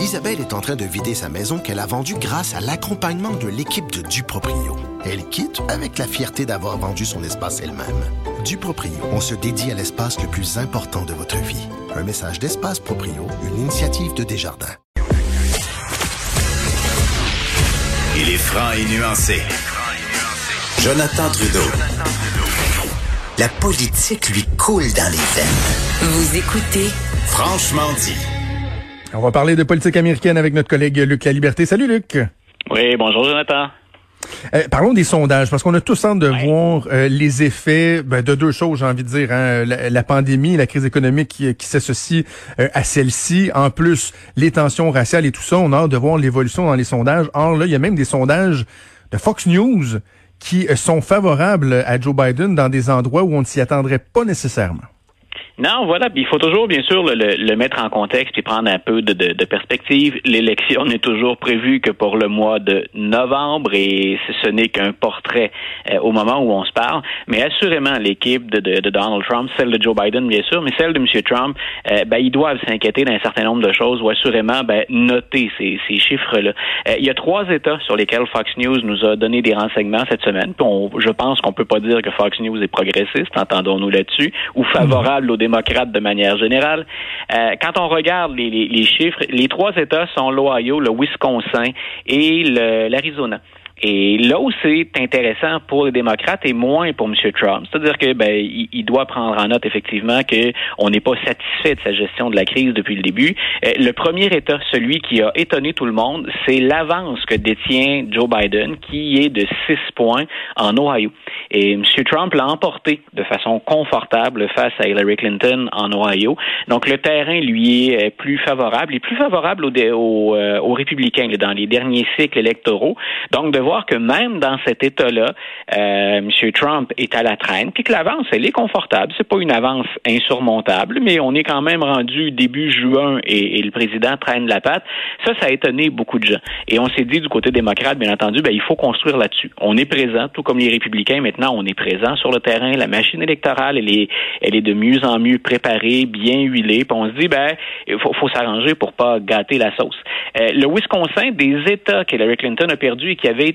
Isabelle est en train de vider sa maison qu'elle a vendue grâce à l'accompagnement de l'équipe de Duproprio. Elle quitte avec la fierté d'avoir vendu son espace elle-même. Duproprio, on se dédie à l'espace le plus important de votre vie. Un message d'Espace Proprio, une initiative de Desjardins. Il est franc et nuancé. Jonathan Trudeau. La politique lui coule dans les veines. Vous écoutez Franchement dit. On va parler de politique américaine avec notre collègue Luc La Liberté. Salut Luc. Oui, bonjour Jonathan. Euh, parlons des sondages, parce qu'on a tous hâte de voir euh, les effets ben, de deux choses, j'ai envie de dire. Hein, la, pandémie, la crise économique qui, qui s'associe euh, à celle-ci. En plus, les tensions raciales et tout ça, on a hâte de voir l'évolution dans les sondages. Or, là, il y a même des sondages de Fox News qui sont favorables à Joe Biden dans des endroits où on ne s'y attendrait pas nécessairement. Non, voilà. il faut toujours, bien sûr, le, le, mettre en contexte et prendre un peu de, de, de perspective. L'élection n'est toujours prévue que pour le mois de novembre et ce n'est qu'un portrait euh, au moment où on se parle. Mais assurément, l'équipe de, de, Donald Trump, celle de Joe Biden, bien sûr, mais celle de M. Trump, euh, ben, ils doivent s'inquiéter d'un certain nombre de choses ou assurément ben, noter ces, ces chiffres-là. Euh, il y a trois États sur lesquels Fox News nous a donné des renseignements cette semaine. Puis je pense qu'on peut pas dire que Fox News est progressiste, entendons-nous là-dessus, ou favorable aux de manière générale. Euh, quand on regarde les, les, les, chiffres, les trois États sont l'Ohio, le Wisconsin et l'Arizona. Et là où c'est intéressant pour les démocrates et moins pour M. Trump, c'est-à-dire que ben il, doit prendre en note effectivement qu'on n'est pas satisfait de sa gestion de la crise depuis le début. Euh, le premier État, celui qui a étonné tout le monde, c'est l'avance que détient Joe Biden, qui est de 6 points en Ohio. Et M. Trump l'a emporté de façon confortable face à Hillary Clinton en Ohio. Donc le terrain lui est plus favorable, il est plus favorable aux, aux, euh, aux républicains dans les derniers cycles électoraux. Donc que même dans cet État-là, euh, M. Trump est à la traîne, puis que l'avance, elle est confortable. C'est pas une avance insurmontable, mais on est quand même rendu début juin et, le président traîne la patte. Ça, ça a étonné beaucoup de gens. Et on s'est dit du côté démocrate, bien entendu, ben, il faut construire là-dessus. On est présent, tout comme les républicains, maintenant, on est présent sur le terrain. La machine électorale, elle est, elle est de mieux en mieux préparée, bien huilée. Puis on se dit, ben, il faut, s'arranger pour pas gâter la sauce. Euh, le Wisconsin, des États qu'Hillary Clinton a perdu qui avait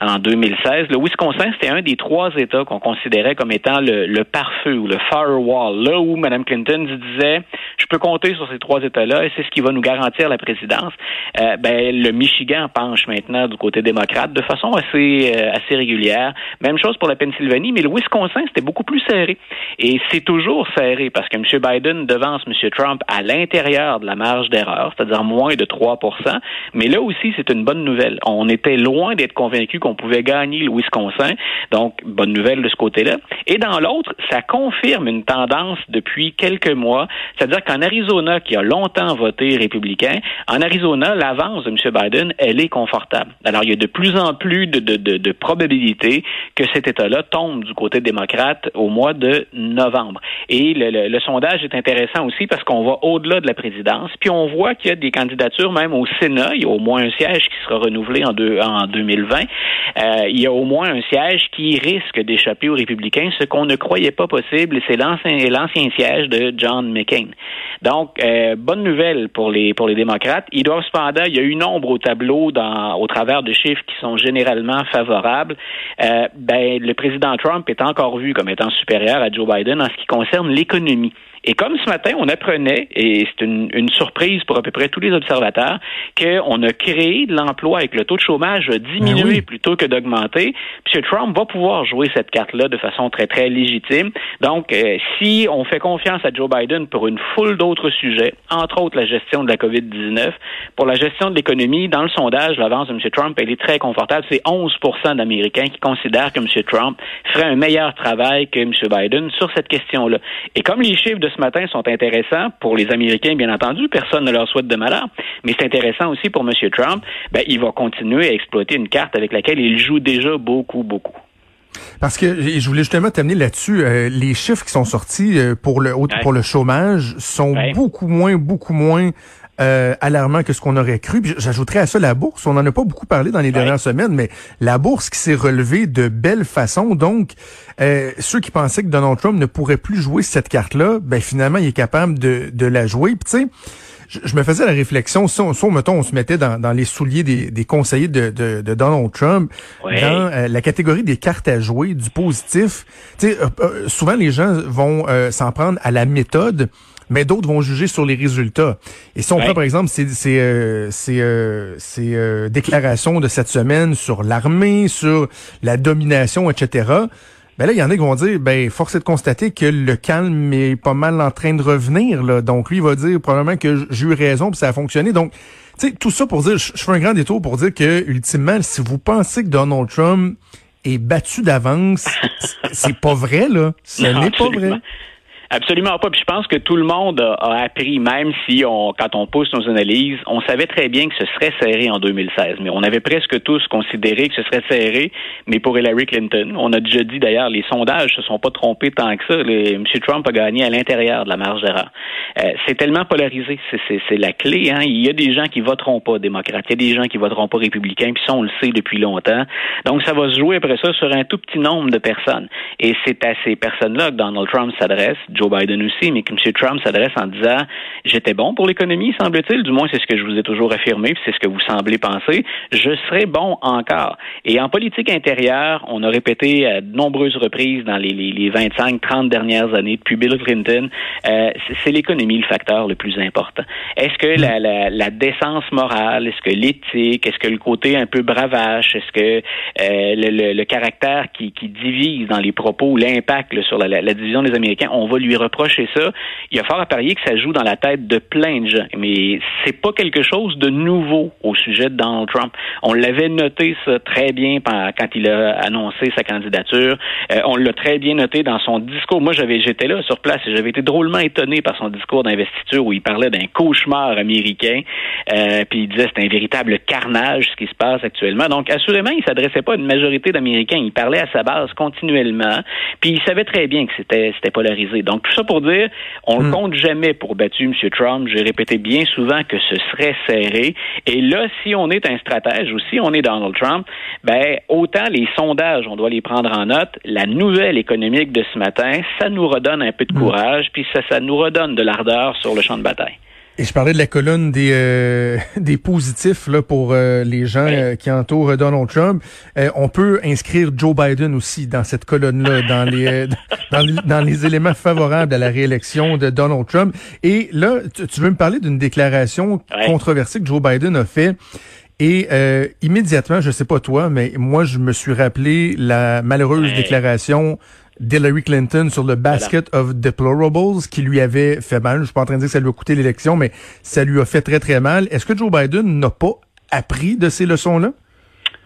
en 2016. Le Wisconsin, c'était un des trois États qu'on considérait comme étant le, le pare-feu ou le firewall, là où Mme Clinton disait, je peux compter sur ces trois États-là et c'est ce qui va nous garantir la présidence. Euh, ben, le Michigan penche maintenant du côté démocrate de façon assez, euh, assez régulière. Même chose pour la Pennsylvanie, mais le Wisconsin, c'était beaucoup plus serré. Et c'est toujours serré parce que M. Biden devance M. Trump à l'intérieur de la marge d'erreur, c'est-à-dire moins de 3% Mais là aussi, c'est une bonne nouvelle. On était loin convaincu qu'on pouvait gagner le Wisconsin. Donc, bonne nouvelle de ce côté-là. Et dans l'autre, ça confirme une tendance depuis quelques mois, c'est-à-dire qu'en Arizona, qui a longtemps voté républicain, en Arizona, l'avance de M. Biden, elle est confortable. Alors, il y a de plus en plus de, probabilités que cet État-là tombe du côté démocrate au mois de novembre. Et le, le, sondage est intéressant aussi parce qu'on va au-delà de la présidence, puis on voit qu'il y a des candidatures même au Sénat. Il y a au moins un siège qui sera renouvelé en, deux, en 2020. Euh, il y a au moins un siège qui risque d'échapper aux républicains, ce qu'on ne croyait pas possible, c'est l'ancien siège de John McCain. Donc, euh, bonne nouvelle pour les démocrates. Ils doivent cependant, il y a une ombre au tableau au travers de chiffres qui sont généralement favorables. Euh, ben, le président Trump est encore vu comme étant supérieur à Joe Biden en ce qui concerne l'économie. Et comme ce matin, on apprenait, et c'est une, une, surprise pour à peu près tous les observateurs, qu'on a créé de l'emploi avec le taux de chômage diminué ben plutôt que d'augmenter. M. Trump va pouvoir jouer cette carte-là de façon très, très légitime. Donc, euh, si on fait confiance à Joe Biden pour une foule d'autres sujets, entre autres la gestion de la COVID-19, pour la gestion de l'économie, dans le sondage, l'avance de M. Trump, elle est très confortable. C'est 11 d'Américains qui considèrent que M. Trump ferait un meilleur travail que M. Biden sur cette question-là. Et comme les chiffres de ce matin sont intéressants pour les Américains, bien entendu. Personne ne leur souhaite de malheur. Mais c'est intéressant aussi pour M. Trump. Ben, il va continuer à exploiter une carte avec laquelle il joue déjà beaucoup, beaucoup. Parce que je voulais justement t'amener là-dessus. Euh, les chiffres qui sont sortis euh, pour le pour le chômage sont beaucoup moins, beaucoup moins euh, alarmants que ce qu'on aurait cru. J'ajouterais à ça la bourse. On n'en a pas beaucoup parlé dans les dernières semaines, mais la bourse qui s'est relevée de belle façon. Donc, euh, ceux qui pensaient que Donald Trump ne pourrait plus jouer cette carte-là, ben finalement, il est capable de, de la jouer. tu sais, je, me faisais la réflexion, si on, mettons, on se mettait dans, les souliers des, conseillers de, Donald Trump, dans euh, la catégorie des cartes à jouer, du positif, tu sais, euh, euh, souvent les gens vont s'en prendre à la méthode, mais d'autres vont juger sur les résultats. Et si on prend par exemple ces, ces, ces déclarations de cette semaine sur l'armée, sur la domination, etc., ben là, il y en a qui vont dire, ben, force est de constater que le calme est pas mal en train de revenir, là. Donc, lui, il va dire probablement que j'ai eu raison puis ça a fonctionné. Donc, tu sais, tout ça pour dire, je fais un grand détour pour dire que, ultimement, si vous pensez que Donald Trump est battu d'avance, c'est pas vrai, là. Ce n'est pas vrai. Absolument pas. Puis je pense que tout le monde a, appris, même si on, quand on pousse nos analyses, on savait très bien que ce serait serré en 2016. Mais on avait presque tous considéré que ce serait serré, mais pour Hillary Clinton. On a déjà dit d'ailleurs, les sondages se sont pas trompés tant que ça. M. Trump a gagné à l'intérieur de la marge d'erreur. Euh, c'est tellement polarisé, c'est la clé. Hein? Il y a des gens qui voteront pas démocrates, il y a des gens qui voteront pas républicains, puis ça on le sait depuis longtemps. Donc ça va se jouer après ça sur un tout petit nombre de personnes. Et c'est à ces personnes-là que Donald Trump s'adresse. Joe Biden aussi, mais que M. Trump s'adresse en disant j'étais bon pour l'économie, semble-t-il, du moins c'est ce que je vous ai toujours affirmé, c'est ce que vous semblez penser, je serai bon encore. Et en politique intérieure, on a répété à de nombreuses reprises dans les, les, 25, 30 dernières années, depuis Bill Clinton, euh, c'est l'économie le facteur le plus important. Est-ce que la, la, la, décence morale, est-ce que l'éthique, est-ce que le côté un peu bravache, est-ce que euh, le, le, caractère qui, qui divise dans les propos, l'impact sur la, la, division des Américains, on va lui reprocher ça, il a fort à parier que ça joue dans la tête de plein de gens. Mais c'est pas quelque chose de nouveau au sujet de Donald Trump. On l'avait noté ça très bien quand il a annoncé sa candidature. Euh, on l'a très bien noté dans son discours. Moi, j'avais, j'étais là sur place et j'avais été drôlement étonné par son discours d'investiture où il parlait d'un cauchemar américain. Euh, puis il disait c'est un véritable carnage ce qui se passe actuellement. Donc, assurément, il s'adressait pas à une majorité d'Américains. Il parlait à sa base continuellement. Puis il savait très bien que c'était, c'était polarisé. Tout ça pour dire, on ne hmm. compte jamais pour battu M. Trump. J'ai répété bien souvent que ce serait serré. Et là, si on est un stratège ou si on est Donald Trump, ben autant les sondages, on doit les prendre en note. La nouvelle économique de ce matin, ça nous redonne un peu de hmm. courage, puis ça, ça nous redonne de l'ardeur sur le champ de bataille. Et je parlais de la colonne des euh, des positifs là pour euh, les gens euh, qui entourent Donald Trump. on peut inscrire Joe Biden aussi dans cette colonne-là, dans les dans, les éléments favorables à la réélection de Donald Trump. Et là, tu, veux me parler d'une déclaration controversée que Joe Biden a fait. Et immédiatement, je sais pas toi, mais moi je me suis rappelé la malheureuse déclaration d'Hillary Clinton sur le basket of deplorables qui lui avait fait mal. Je suis pas en train de dire que ça lui a coûté l'élection, mais ça lui a fait très très mal. Est-ce que Joe Biden n'a pas appris de ces leçons-là?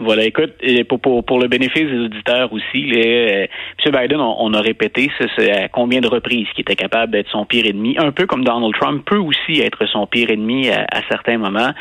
Voilà, écoute, pour, pour, le bénéfice des auditeurs aussi, les, euh, M. Biden, on, a répété ce, à combien de reprises qu'il était capable d'être son pire ennemi, un peu comme Donald Trump peut aussi être son pire ennemi à, certains moments.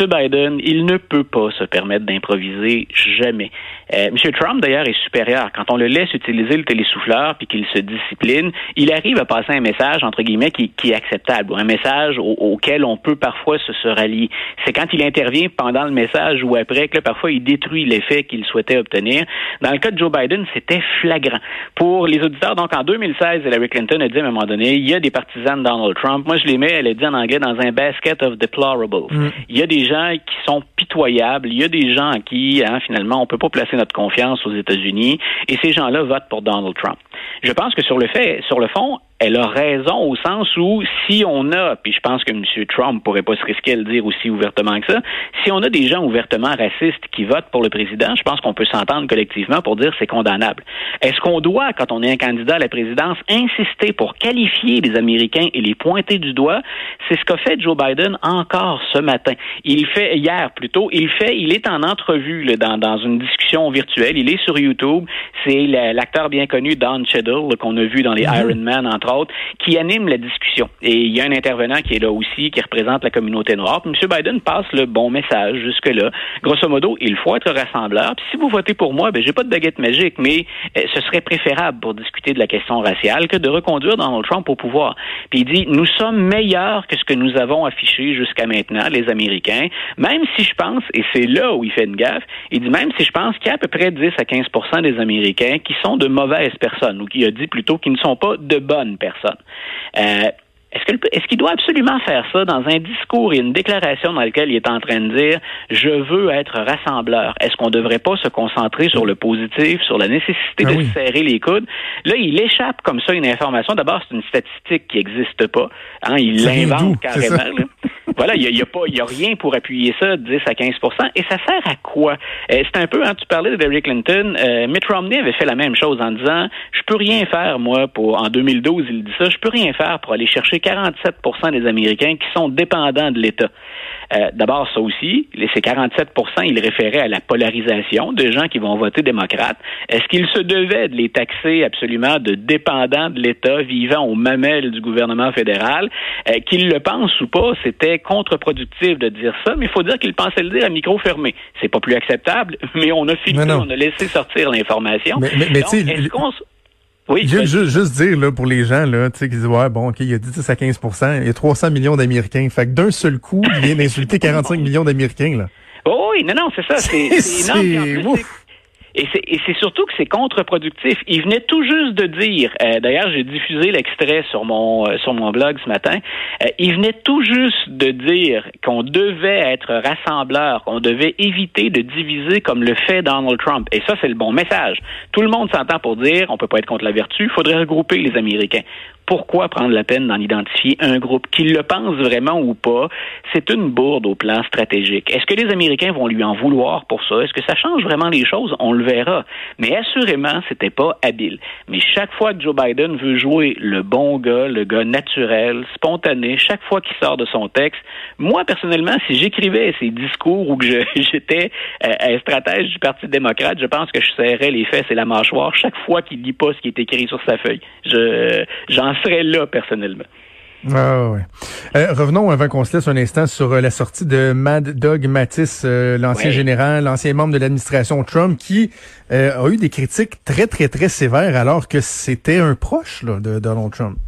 M. Biden, il ne peut pas se permettre d'improviser jamais. Euh, M. Trump, d'ailleurs, est supérieur. Quand on le laisse utiliser le télésouffleur puis qu'il se discipline, il arrive à passer un message, entre guillemets, qui, qui est acceptable, un message auquel on peut parfois se, se rallier. C'est quand il intervient pendant le message ou après que là, parfois il détruit l'effet qu'il souhaitait obtenir. Dans le cas de Joe Biden, c'était flagrant. Pour les auditeurs, donc en 2016, Hillary Clinton a dit à un moment donné, il y a des partisans de Donald Trump. Moi, je les mets, elle a dit en anglais, dans un basket of deplorables. Mm. Il y a des gens qui sont pitoyables. Il y a des gens à qui, hein, finalement, on peut pas placer notre confiance aux États-Unis. Et ces gens-là votent pour Donald Trump. Je pense que sur le fait, sur le fond, elle a raison au sens où si on a, puis je pense que M. Trump pourrait pas se risquer à le dire aussi ouvertement que ça, si on a des gens ouvertement racistes qui votent pour le président, je pense qu'on peut s'entendre collectivement pour dire c'est condamnable. Est-ce qu'on doit, quand on est un candidat à la présidence, insister pour qualifier les Américains et les pointer du doigt? C'est ce qu'a fait Joe Biden encore ce matin. Il fait, hier plutôt, il fait, il est en entrevue là, dans, dans une discussion virtuelle, il est sur YouTube, c'est l'acteur bien connu Don Cheadle qu'on a vu dans les mm-hmm. Iron Man, entre autres, qui anime la discussion. Et il y a un intervenant qui est là aussi, qui représente la communauté noire. M. Biden passe le bon message jusque-là. Grosso modo, il faut être rassembleur. Puis si vous votez pour moi, ben j'ai pas de baguette magique, mais euh, ce serait préférable pour discuter de la question raciale que de reconduire Donald Trump au pouvoir. Puis il dit, nous sommes meilleurs que ce que nous avons affiché jusqu'à maintenant, les Américains, même si je pense, et c'est là où il fait une gaffe, il dit même si je pense qu'il y a à peu près 10 à 15% des Américains qui sont de mauvaises personnes, ou qui a dit plutôt qu'ils ne sont pas de bonnes personnes. Euh, est-ce qu'il doit absolument faire ça dans un discours et une déclaration dans lequel il est en train de dire je veux être rassembleur? Est-ce qu'on ne devrait pas se concentrer sur le positif, sur la nécessité ah de serrer les coudes? Là, il échappe comme ça une information. D'abord, c'est une statistique qui n'existe pas. Hein, il l'invente carrément. Voilà, il a, a, pas, y a rien pour appuyer ça, 10 à 15% Et ça sert à quoi? Euh, c'est un peu, hein, tu parlais de Hillary Clinton, euh, Mitt Romney avait fait la même chose en disant, je peux rien faire, moi, pour, en 2012, il dit ça, je peux rien faire pour aller chercher 47% des Américains qui sont dépendants de l'État. Euh, d'abord, ça aussi, ces 47% il référait à la polarisation des gens qui vont voter démocrate. Est-ce qu'il se devait de les taxer absolument de dépendants de l'État vivant aux mamelles du gouvernement fédéral? Euh, qu'il le pense ou pas, c'était contre-productif de dire ça, mais il faut dire qu'il pensait le dire à micro fermé. C'est pas plus acceptable, mais on a filtré, on a laissé sortir l'information. Mais, mais, mais est-ce qu'on oui. Juste, juste, dire là, pour les gens là, qui disent Ouais, bon, OK, il y a 10 à 15% il y a 300 millions d'Américains. Fait que d'un seul coup, il vient d'insulter 45 millions d'Américains. là. Oh oui, non, non, c'est ça. C'est énorme. Et c'est surtout que c'est contre-productif. Il venait tout juste de dire, euh, d'ailleurs j'ai diffusé l'extrait sur mon euh, sur mon blog ce matin, euh, il venait tout juste de dire qu'on devait être rassembleur, qu'on devait éviter de diviser comme le fait Donald Trump. Et ça c'est le bon message. Tout le monde s'entend pour dire on peut pas être contre la vertu, il faudrait regrouper les Américains pourquoi prendre la peine d'en identifier un groupe Qu'il le pense vraiment ou pas, c'est une bourde au plan stratégique. Est-ce que les Américains vont lui en vouloir pour ça? Est-ce que ça change vraiment les choses? On le verra. Mais assurément, c'était pas habile. Mais chaque fois que Joe Biden veut jouer le bon gars, le gars naturel, spontané, chaque fois qu'il sort de son texte, moi, personnellement, si j'écrivais ces discours ou que j'étais euh, un stratège du Parti démocrate, je pense que je serrais les fesses et la mâchoire chaque fois qu'il lit pas ce qui est écrit sur sa feuille. Serait là personnellement. Ah, ouais. Euh, revenons avant qu'on se laisse un instant sur euh, la sortie de Mad Dog Mattis, euh, l'ancien général, l'ancien membre de l'administration Trump, qui a eu des critiques très, très, très sévères alors que c'était un proche de Donald Trump.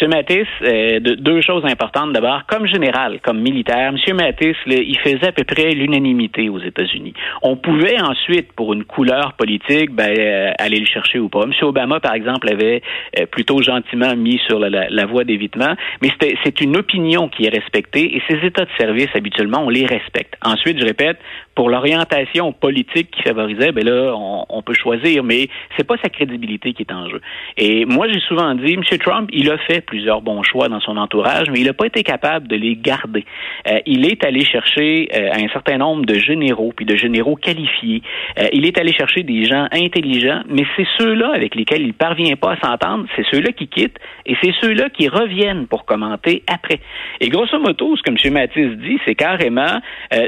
M. Mattis, euh, deux choses importantes. D'abord, comme général, comme militaire, M. Mattis, il faisait à peu près l'unanimité aux États-Unis. On pouvait ensuite, pour une couleur politique, ben, euh, aller le chercher ou pas. M. Obama, par exemple, avait euh, plutôt gentiment mis sur la, la voie d'évitement, mais c'est une opinion qui est respectée et ces états de service, habituellement, on les respecte. Ensuite, je répète, pour l'orientation politique qui favorisait, ben là, on, on peut choisir, mais c'est pas sa crédibilité qui est en jeu. Et moi, j'ai souvent dit, M. Trump, il a fait plusieurs bons choix dans son entourage, mais il n'a pas été capable de les garder. Euh, il est allé chercher euh, un certain nombre de généraux, puis de généraux qualifiés. Euh, il est allé chercher des gens intelligents, mais c'est ceux-là avec lesquels il parvient pas à s'entendre, c'est ceux-là qui quittent, et c'est ceux-là qui reviennent pour commenter après. Et grosso modo, ce que M. Mathis dit, c'est carrément,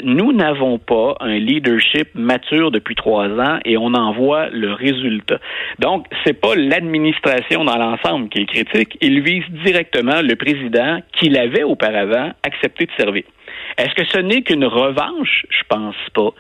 nous n'avons pas un leadership mature depuis trois ans et on en voit le résultat. Donc, c'est pas l'administration dans l'ensemble qui est critique, il vise directement le président qu'il avait auparavant accepté de servir. Est-ce que ce n'est qu'une revanche? Je pense pas.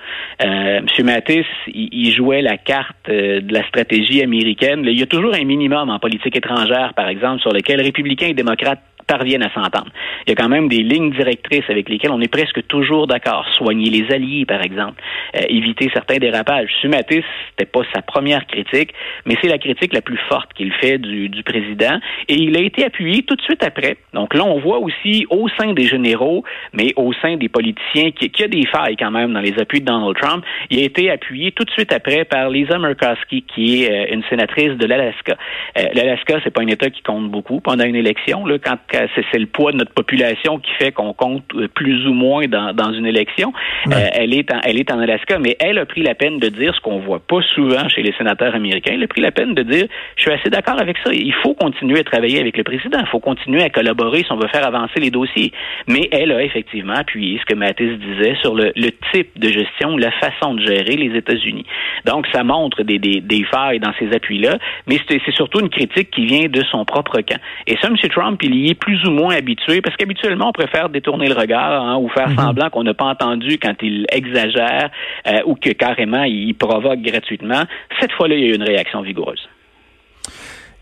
Euh, M. Mattis, il, jouait la carte euh, de la stratégie américaine. Il y a toujours un minimum en politique étrangère, par exemple, sur lequel républicains et démocrates parviennent à s'entendre. Il y a quand même des lignes directrices avec lesquelles on est presque toujours d'accord. Soigner les alliés, par exemple, euh, éviter certains dérapages. Sumatis, c'était pas sa première critique, mais c'est la critique la plus forte qu'il fait du, du président, et il a été appuyé tout de suite après. Donc là, on voit aussi au sein des généraux, mais au sein des politiciens, qu'il y a des failles quand même dans les appuis de Donald Trump. Il a été appuyé tout de suite après par Lisa Murkowski, qui est euh, une sénatrice de l'Alaska. Euh, L'Alaska, c'est pas un État qui compte beaucoup pendant une élection. Là, quand c'est le poids de notre population qui fait qu'on compte euh, plus ou moins dans, dans une élection. Euh, elle est en, elle est en Alaska, mais elle a pris la peine de dire ce qu'on voit pas souvent chez les sénateurs américains. Elle a pris la peine de dire, je suis assez d'accord avec ça. Il faut continuer à travailler avec le président. Il faut continuer à collaborer si on veut faire avancer les dossiers. Mais elle a effectivement appuyé ce que Mattis disait sur le, le type de gestion, la façon de gérer les États-Unis. Donc, ça montre des, des, des failles dans ces appuis-là, mais c'est surtout une critique qui vient de son propre camp. Et ça, M. Trump, il y est plus ou moins habitué, parce qu'habituellement, on préfère détourner le regard hein, ou faire mhm. semblant qu'on n'a pas entendu quand il exagère euh, ou que carrément il provoque gratuitement. Cette fois-là, il y a eu une réaction vigoureuse.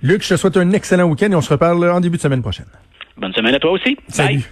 Luc, je te souhaite un excellent week-end et on se reparle en début de semaine prochaine. Bonne semaine à toi aussi. Salut.